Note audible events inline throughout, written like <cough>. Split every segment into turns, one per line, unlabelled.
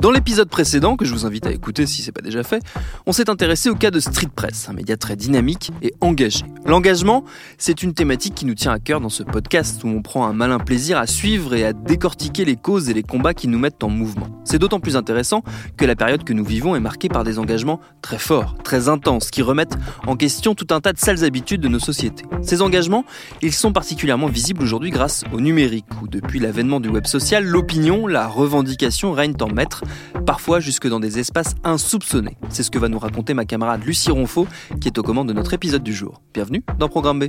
Dans l'épisode précédent, que je vous invite à écouter si c'est pas déjà fait, on s'est intéressé au cas de Street Press, un média très dynamique et engagé. L'engagement, c'est une thématique qui nous tient à cœur dans ce podcast où on prend un malin plaisir à suivre et à décortiquer les causes et les combats qui nous mettent en mouvement. C'est d'autant plus intéressant que la période que nous vivons est marquée par des engagements très forts, très intenses, qui remettent en question tout un tas de sales habitudes de nos sociétés. Ces engagements, ils sont particulièrement visibles aujourd'hui grâce au numérique, où depuis l'avènement du web social, l'opinion, la revendication règnent en maître parfois jusque dans des espaces insoupçonnés. C'est ce que va nous raconter ma camarade Lucie Ronfaux, qui est aux commandes de notre épisode du jour. Bienvenue dans Programme B.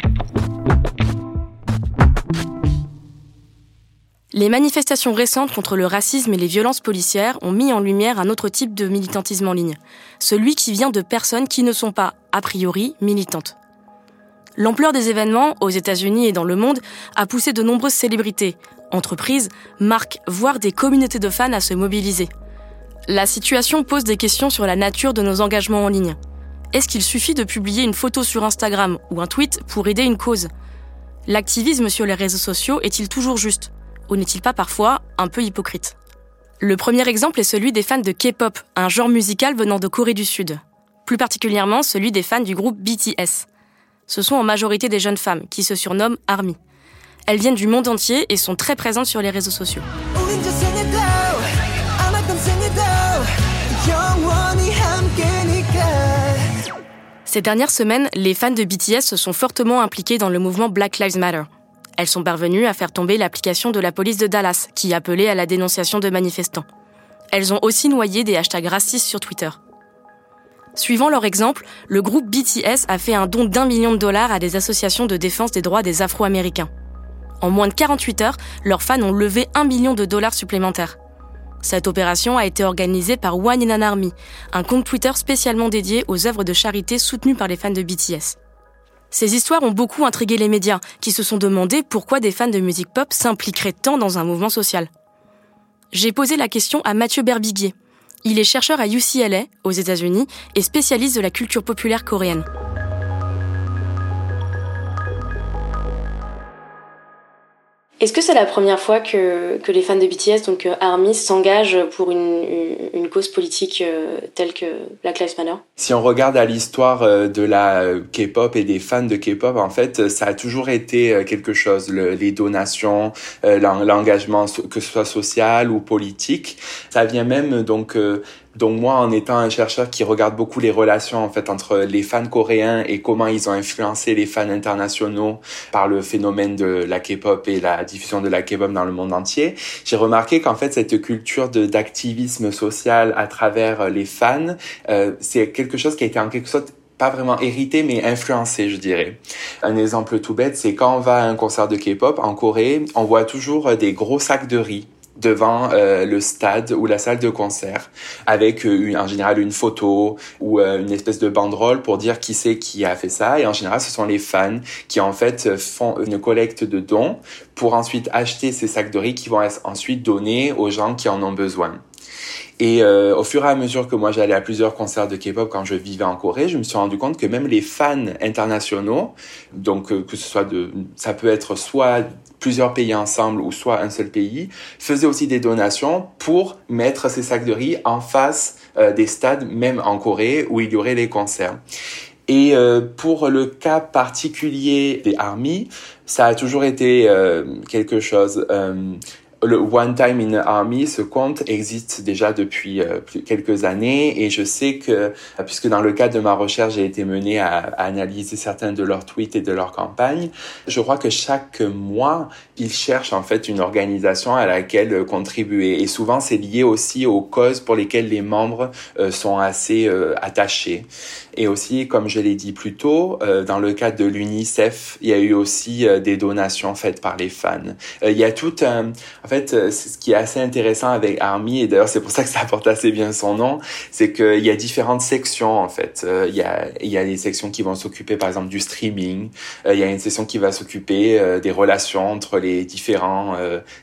Les manifestations récentes contre le racisme et les violences policières ont mis en lumière un autre type de militantisme en ligne, celui qui vient de personnes qui ne sont pas, a priori, militantes. L'ampleur des événements, aux États-Unis et dans le monde, a poussé de nombreuses célébrités, entreprises, marques, voire des communautés de fans à se mobiliser. La situation pose des questions sur la nature de nos engagements en ligne. Est-ce qu'il suffit de publier une photo sur Instagram ou un tweet pour aider une cause? L'activisme sur les réseaux sociaux est-il toujours juste? Ou n'est-il pas parfois un peu hypocrite? Le premier exemple est celui des fans de K-pop, un genre musical venant de Corée du Sud. Plus particulièrement celui des fans du groupe BTS. Ce sont en majorité des jeunes femmes qui se surnomment ARMY. Elles viennent du monde entier et sont très présentes sur les réseaux sociaux. Ces dernières semaines, les fans de BTS se sont fortement impliqués dans le mouvement Black Lives Matter. Elles sont parvenues à faire tomber l'application de la police de Dallas, qui appelait à la dénonciation de manifestants. Elles ont aussi noyé des hashtags racistes sur Twitter. Suivant leur exemple, le groupe BTS a fait un don d'un million de dollars à des associations de défense des droits des Afro-Américains. En moins de 48 heures, leurs fans ont levé un million de dollars supplémentaires. Cette opération a été organisée par One in an Army, un compte Twitter spécialement dédié aux œuvres de charité soutenues par les fans de BTS. Ces histoires ont beaucoup intrigué les médias, qui se sont demandé pourquoi des fans de musique pop s'impliqueraient tant dans un mouvement social. J'ai posé la question à Mathieu Berbiguier. Il est chercheur à UCLA, aux États-Unis, et spécialiste de la culture populaire coréenne. Est-ce que c'est la première fois que, que, les fans de BTS, donc euh, ARMY, s'engagent pour une, une, cause politique euh, telle que Black Lives Matter?
Si on regarde à l'histoire euh, de la K-pop et des fans de K-pop, en fait, ça a toujours été quelque chose, le, les donations, l'engagement, que ce soit social ou politique. Ça vient même donc donc moi, en étant un chercheur qui regarde beaucoup les relations en fait entre les fans coréens et comment ils ont influencé les fans internationaux par le phénomène de la K-pop et la diffusion de la K-pop dans le monde entier, j'ai remarqué qu'en fait cette culture d'activisme social à travers les fans, euh, c'est quelque chose qui a été en quelque sorte pas vraiment hérité, mais influencé, je dirais. Un exemple tout bête, c'est quand on va à un concert de K-pop en Corée, on voit toujours des gros sacs de riz devant euh, le stade ou la salle de concert avec euh, en général une photo ou euh, une espèce de banderole pour dire qui c'est qui a fait ça et en général ce sont les fans qui en fait font une collecte de dons pour ensuite acheter ces sacs de riz qui vont être ensuite donnés aux gens qui en ont besoin. Et euh, au fur et à mesure que moi j'allais à plusieurs concerts de K-pop quand je vivais en Corée, je me suis rendu compte que même les fans internationaux, donc que ce soit de, ça peut être soit plusieurs pays ensemble ou soit un seul pays, faisaient aussi des donations pour mettre ces sacs de riz en face euh, des stades, même en Corée, où il y aurait les concerts. Et euh, pour le cas particulier des armies, ça a toujours été euh, quelque chose le One Time in the Army, ce compte existe déjà depuis euh, quelques années et je sais que, puisque dans le cadre de ma recherche, j'ai été mené à, analyser certains de leurs tweets et de leurs campagnes, je crois que chaque mois, ils cherchent en fait une organisation à laquelle contribuer et souvent c'est lié aussi aux causes pour lesquelles les membres euh, sont assez euh, attachés. Et aussi, comme je l'ai dit plus tôt, euh, dans le cadre de l'UNICEF, il y a eu aussi des donations faites par les fans. il y a tout un... fait, ce qui est assez intéressant avec Army, et d'ailleurs c'est pour ça que ça porte assez bien son nom, c'est qu'il y a différentes sections en fait. il, y a, il y a des sections qui vont s'occuper par exemple du streaming, il y a une section qui va s'occuper des relations entre les différents,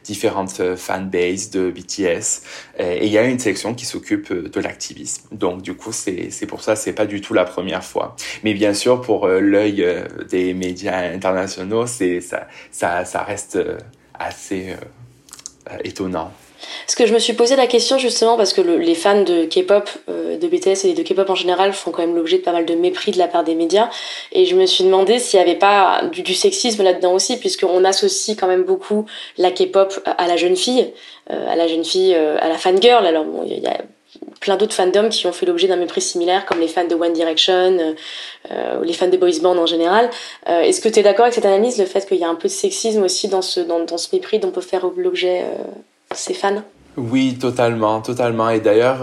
différentes fanbases de BTS. Et il y a une section qui s'occupe euh, de l'activisme. Donc du coup, c'est pour ça, c'est pas du tout la première fois. Mais bien sûr, pour euh, l'œil euh, des médias internationaux, ça ça reste assez étonnant.
Ce que je me suis posé la question justement parce que les fans de K-pop, de BTS et de K-pop en général font quand même l'objet de pas mal de mépris de la part des médias. Et je me suis demandé s'il n'y avait pas du, sexisme là-dedans aussi, puisqu'on associe quand même beaucoup la K-pop à la jeune fille. Euh, à la jeune fille, euh, à la fangirl. Alors bon, il y a plein d'autres fandoms qui ont fait l'objet d'un mépris similaire, comme les fans de One Direction, euh, ou les fans de boys band en général. Est-ce que tu es d'accord avec cette analyse, le fait qu'il y a un peu de sexisme aussi dans ce, dans ce mépris dont peut faire l'objet ces fans?
Oui, totalement, totalement. Et d'ailleurs,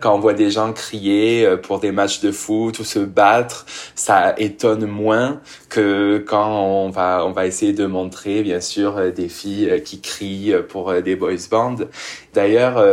quand on voit des gens crier pour des matchs de foot ou se battre, ça étonne moins que quand on va on va essayer de montrer bien sûr euh, des filles euh, qui crient pour euh, des boys bands. D'ailleurs,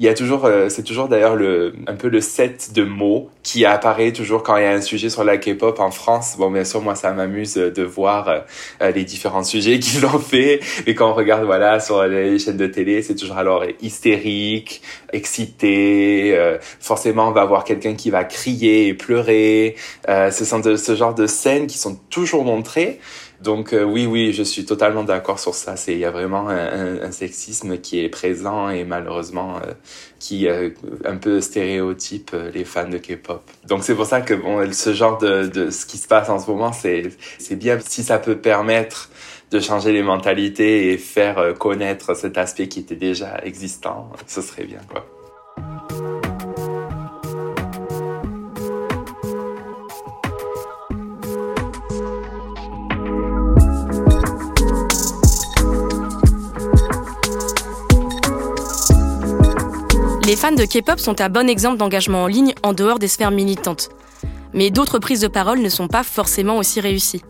il y a toujours c'est toujours d'ailleurs le un peu le set de mots qui apparaît toujours quand il y a un sujet sur la K-pop en France. Bon, bien sûr, moi ça m'amuse de voir les différents <laughs> sujets qu'ils ont fait, mais quand on regarde voilà sur les chaînes de télé, c'est toujours alors hystérique, excité, forcément on va voir quelqu'un qui va crier et pleurer. ce sont de ce genre de scènes qui sont montré. Donc euh, oui, oui, je suis totalement d'accord sur ça. C'est il y a vraiment un, sexisme qui est présent et malheureusement euh, qui euh, un peu stéréotype les fans de K-pop. Donc c'est pour ça que bon, ce genre de, de ce qui se passe en ce moment, c'est bien si ça peut permettre de changer les mentalités et faire connaître cet aspect qui était déjà existant, ce serait bien quoi.
Les fans de K-pop sont un bon exemple d'engagement en ligne en dehors des sphères militantes. Mais d'autres prises de parole ne sont pas forcément aussi réussies.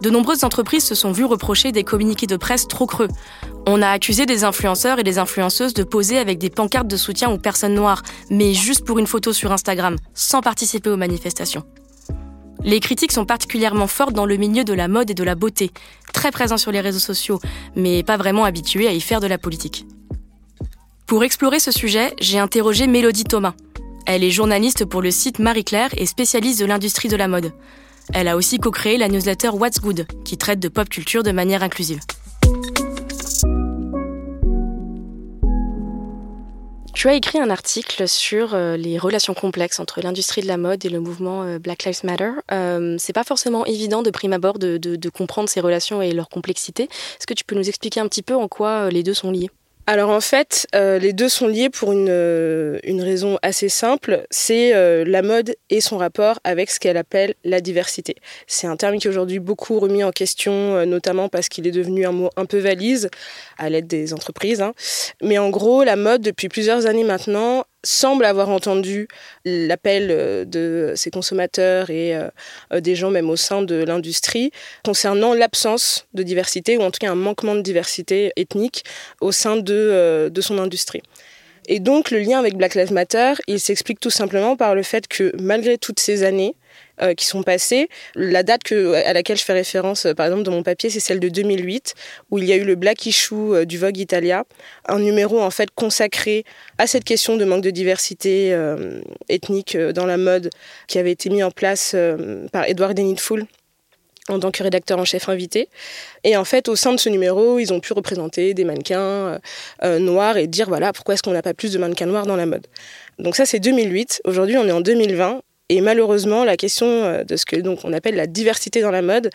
De nombreuses entreprises se sont vues reprocher des communiqués de presse trop creux. On a accusé des influenceurs et des influenceuses de poser avec des pancartes de soutien aux personnes noires, mais juste pour une photo sur Instagram, sans participer aux manifestations. Les critiques sont particulièrement fortes dans le milieu de la mode et de la beauté, très présents sur les réseaux sociaux, mais pas vraiment habitués à y faire de la politique. Pour explorer ce sujet, j'ai interrogé Mélodie Thomas. Elle est journaliste pour le site Marie-Claire et spécialiste de l'industrie de la mode. Elle a aussi co-créé la newsletter What's Good, qui traite de pop culture de manière inclusive. Tu as écrit un article sur euh, les relations complexes entre l'industrie de la mode et le mouvement euh, Black Lives Matter. Euh, c'est pas forcément évident de prime abord de, de comprendre ces relations et leur complexité. Est-ce que tu peux nous expliquer un petit peu en quoi les deux sont liés?
Alors en fait, euh, les deux sont liés pour une, euh, raison assez simple, c'est euh, la mode et son rapport avec ce qu'elle appelle la diversité. C'est un terme qui est aujourd'hui beaucoup remis en question, notamment parce qu'il est devenu un mot un peu valise à l'aide des entreprises. Hein. Mais en gros, la mode, depuis plusieurs années maintenant, semble avoir entendu l'appel euh, de ses consommateurs et euh, euh, des gens même au sein de l'industrie concernant l'absence de diversité ou en tout cas un manquement de diversité ethnique au sein de, de son industrie. Et donc le lien avec Black Lives Matter, il s'explique tout simplement par le fait que malgré toutes ces années, euh, qui sont passées. La date à laquelle je fais référence, euh, par exemple, dans mon papier, c'est celle de 2008, où il y a eu le Black Issue euh, du Vogue Italia, un numéro en fait consacré à cette question de manque de diversité ethnique dans la mode, qui avait été mis en place par Edward Denitful en tant que rédacteur en chef invité. Et en fait, au sein de ce numéro, ils ont pu représenter des mannequins noirs et dire, voilà, pourquoi est-ce qu'on n'a pas plus de mannequins noirs dans la mode? Donc ça, c'est 2008. Aujourd'hui, on est en 2020 et malheureusement, la question euh, de ce que donc on appelle la diversité dans la mode,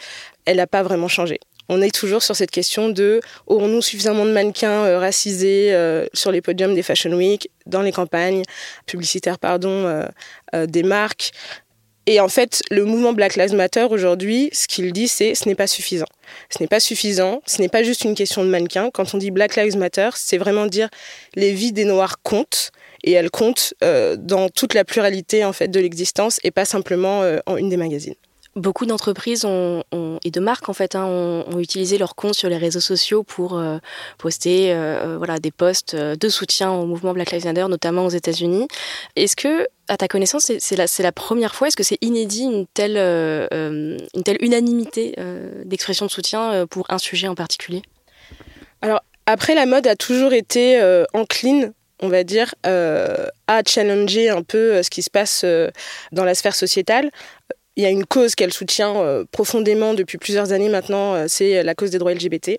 elle n'a pas vraiment changé. on est toujours sur cette question de aurons-nous suffisamment de mannequins euh, racisés euh, sur les podiums des Fashion Week, dans les campagnes publicitaires pardon, des marques et en fait, le mouvement Black Lives Matter aujourd'hui, ce qu'il dit, c'est ce n'est pas suffisant. Ce n'est pas suffisant, ce n'est pas juste une question de mannequin. Quand on dit Black Lives Matter, c'est vraiment dire les vies des Noirs comptent et elles comptent dans toute la pluralité en fait de l'existence et pas simplement en une des magazines.
Beaucoup d'entreprises et de marques en fait hein, ont, utilisé leur compte sur les réseaux sociaux pour euh, poster euh, euh, voilà des posts de soutien au mouvement Black Lives Matter, notamment aux États-Unis. Est-ce que, à ta connaissance, c'est la, la, première fois? Est-ce que c'est inédit une telle une telle unanimité d'expression de soutien pour un sujet en particulier?
Alors après, la mode a toujours été encline on va dire, à challenger un peu ce qui se passe dans la sphère sociétale il y a une cause qu'elle soutient euh, profondément depuis plusieurs années maintenant, euh, c'est la cause des droits LGBT.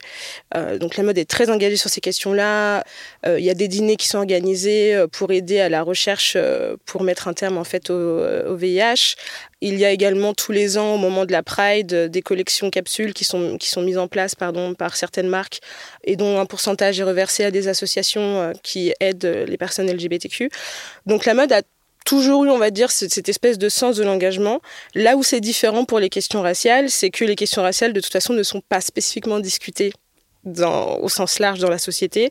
Euh, donc la mode est très engagée sur ces questions-là. il y a des dîners qui sont organisés pour aider à la recherche pour mettre un terme en fait au, VIH. Il y a également tous les ans, au moment de la Pride, des collections capsules qui sont, qui sont mises en place pardon, par certaines marques et dont un pourcentage est reversé à des associations qui aident les personnes LGBTQ. Donc la mode a toujours eu, on va dire, cette espèce de sens de l'engagement. Là où c'est différent pour les questions raciales, c'est que les questions raciales, de toute façon, ne sont pas spécifiquement discutées au sens large dans la société.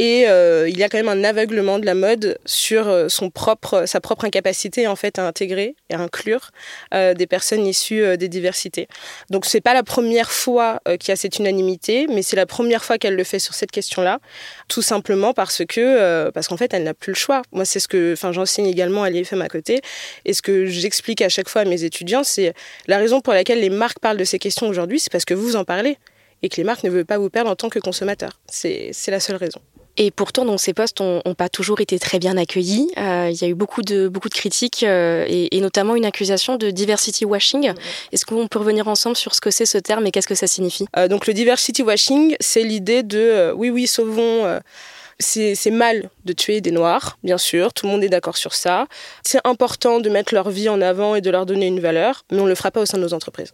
Et euh, il y a quand même un aveuglement de la mode sur euh, son propre, sa propre incapacité en fait à intégrer et à inclure euh, des personnes issues des diversités. Donc c'est pas la première fois qu'il y a cette unanimité, mais c'est la première fois qu'elle le fait sur cette question-là, tout simplement parce que parce qu'en fait elle n'a plus le choix. Moi c'est ce que, enfin j'enseigne également à l'IFM à côté, et ce que j'explique à chaque fois à mes étudiants, c'est la raison pour laquelle les marques parlent de ces questions aujourd'hui, c'est parce que vous en parlez et que les marques ne veulent pas vous perdre en tant que consommateur. C'est la seule raison.
Et pourtant, donc, ces postes n'ont pas toujours été très bien accueillis. Euh, il y a eu beaucoup de, beaucoup de critiques euh, et, notamment une accusation de diversity washing. Est-ce qu'on peut revenir ensemble sur ce que c'est ce terme et qu'est-ce que ça signifie?
Euh, Donc le diversity washing, c'est l'idée de oui, oui, sauvons c'est mal de tuer des Noirs, bien sûr, tout le monde est d'accord sur ça. C'est important de mettre leur vie en avant et de leur donner une valeur, mais on ne le fera pas au sein de nos entreprises.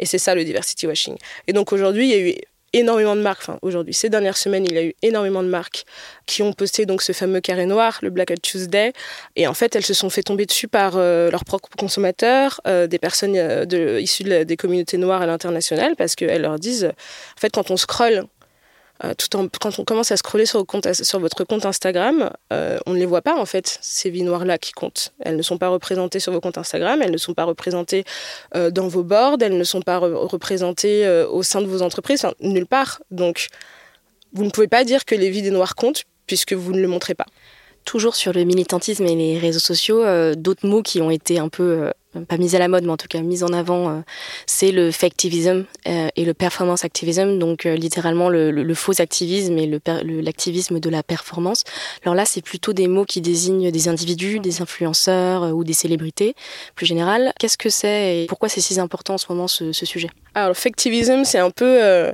Et c'est ça le diversity washing. Et donc aujourd'hui, il y a eu énormément de marques, enfin aujourd'hui, ces dernières semaines, il y a eu énormément de marques qui ont posté donc ce fameux carré noir, le Black Tuesday, et en fait elles se sont fait tomber dessus par euh, leurs propres consommateurs, euh, des personnes euh, issues des communautés noires à l'international, parce qu'elles leur disent, en fait quand on scrolle euh, tout en, quand on commence à scroller sur, votre compte Instagram, euh, on ne les voit pas en fait, ces vies noires-là qui comptent. Elles ne sont pas représentées sur vos comptes Instagram, elles ne sont pas représentées euh, dans vos boards, elles ne sont pas représentées au sein de vos entreprises, nulle part. Donc, vous ne pouvez pas dire que les vies des noirs comptent puisque vous ne le montrez pas
toujours sur le militantisme et les réseaux sociaux, d'autres mots qui ont été un peu pas mise à la mode, mais en tout cas mise en avant, euh, c'est le factivism euh, et le performance activism, donc euh, littéralement le, faux activisme et l'activisme de la performance. Alors là, c'est plutôt des mots qui désignent des individus, des influenceurs ou des célébrités, plus général. Qu'est-ce que c'est et pourquoi c'est si important en ce moment ce, ce sujet?
Alors, le factivism, c'est un peu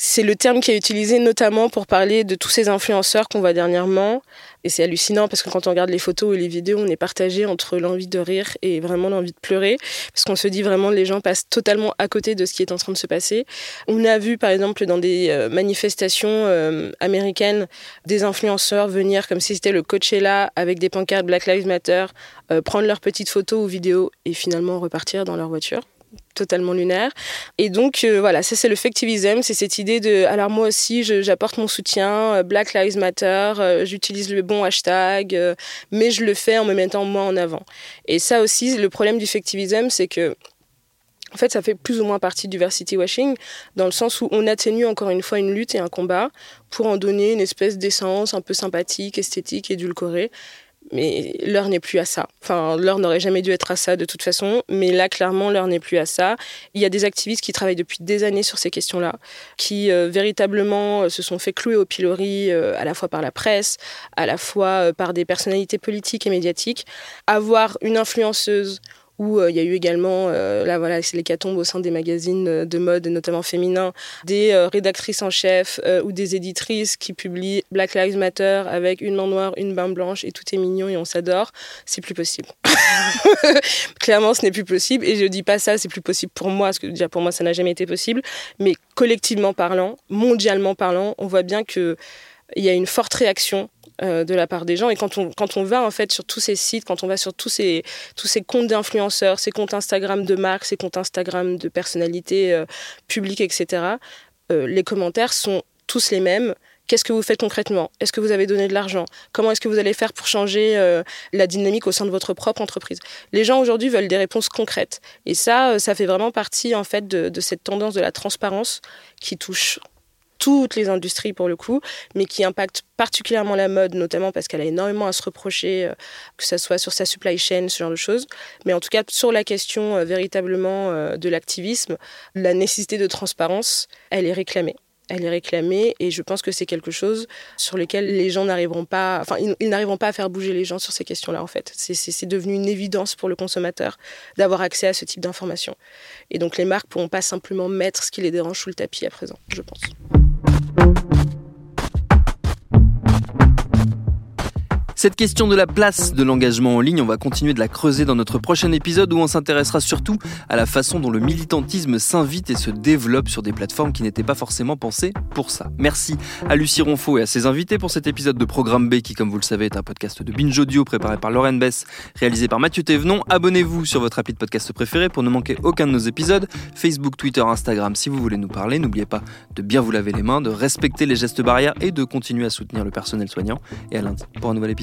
c'est le terme qui est utilisé notamment pour parler de tous ces influenceurs qu'on voit dernièrement. Et c'est hallucinant parce que quand on regarde les photos et les vidéos, on est partagé entre l'envie de rire et vraiment l'envie de pleurer. Parce qu'on se dit vraiment les gens passent totalement à côté de ce qui est en train de se passer. On a vu par exemple dans des euh, manifestations euh, américaines des influenceurs venir comme si c'était le Coachella avec des pancartes Black Lives Matter, euh, prendre leurs petites photos ou vidéos et finalement repartir dans leur voiture totalement lunaire. Et donc, euh, voilà, ça c'est le factivism, c'est cette idée de, alors moi aussi, j'apporte mon soutien, euh, Black Lives Matter, euh, j'utilise le bon hashtag, mais je le fais en me mettant moi en avant. Et ça aussi, le problème du factivism, c'est que en fait, ça fait plus ou moins partie du diversity washing, dans le sens où on atténue encore une fois une lutte et un combat pour en donner une espèce d'essence un peu sympathique, esthétique, édulcorée. Mais l'heure n'est plus à ça. Enfin, l'heure n'aurait jamais dû être à ça de toute façon, mais là, clairement, l'heure n'est plus à ça. Il y a des activistes qui travaillent depuis des années sur ces questions-là, qui euh, véritablement euh, se sont fait clouer au pilori, euh, à la fois par la presse, à la fois par des personnalités politiques et médiatiques. Avoir une influenceuse où euh, il y a eu également, euh, là voilà, c'est l'hécatombe au sein des magazines euh, de mode, notamment féminins, des rédactrices en chef ou des éditrices qui publient Black Lives Matter avec une main noire, une main blanche et tout est mignon et on s'adore. C'est plus possible. <laughs> Clairement, ce n'est plus possible. Et je dis pas ça, c'est plus possible pour moi, parce que déjà pour moi, ça n'a jamais été possible. Mais collectivement parlant, mondialement parlant, on voit bien qu'il y a une forte réaction euh, de la part des gens. Et quand on, quand on va en fait sur tous ces sites, quand on va sur tous ces, tous ces comptes d'influenceurs, ces comptes Instagram de marques, ces comptes Instagram de personnalités euh, publiques, etc., euh, les commentaires sont tous les mêmes. Qu'est-ce que vous faites concrètement? Est-ce que vous avez donné de l'argent? Comment est-ce que vous allez faire pour changer la dynamique au sein de votre propre entreprise? Les gens aujourd'hui veulent des réponses concrètes. Et ça, ça fait vraiment partie en fait de, de cette tendance de la transparence qui touche toutes les industries pour le coup, mais qui impacte particulièrement la mode, notamment parce qu'elle a énormément à se reprocher, euh, que ce soit sur sa supply chain, ce genre de choses. Mais en tout cas, sur la question euh, véritablement euh, de l'activisme, la nécessité de transparence, elle est réclamée elle est réclamée et je pense que c'est quelque chose sur lequel les gens n'arriveront pas, enfin ils, n'arriveront pas à faire bouger les gens sur ces questions-là en fait. C'est devenu une évidence pour le consommateur d'avoir accès à ce type d'informations. Et donc les marques pourront pas simplement mettre ce qui les dérange sous le tapis à présent, je pense. Thank you.
Cette question de la place de l'engagement en ligne, on va continuer de la creuser dans notre prochain épisode où on s'intéressera surtout à la façon dont le militantisme s'invite et se développe sur des plateformes qui n'étaient pas forcément pensées pour ça. Merci à Lucie Ronfaux et à ses invités pour cet épisode de Programme B qui, comme vous le savez, est un podcast de Binge Audio préparé par Lauren Bess, réalisé par Mathieu Thévenon. Abonnez-vous sur votre appli de podcast préféré pour ne manquer aucun de nos épisodes. Facebook, Twitter, Instagram si vous voulez nous parler. N'oubliez pas de bien vous laver les mains, de respecter les gestes barrières et de continuer à soutenir le personnel soignant. Et à lundi pour un nouvel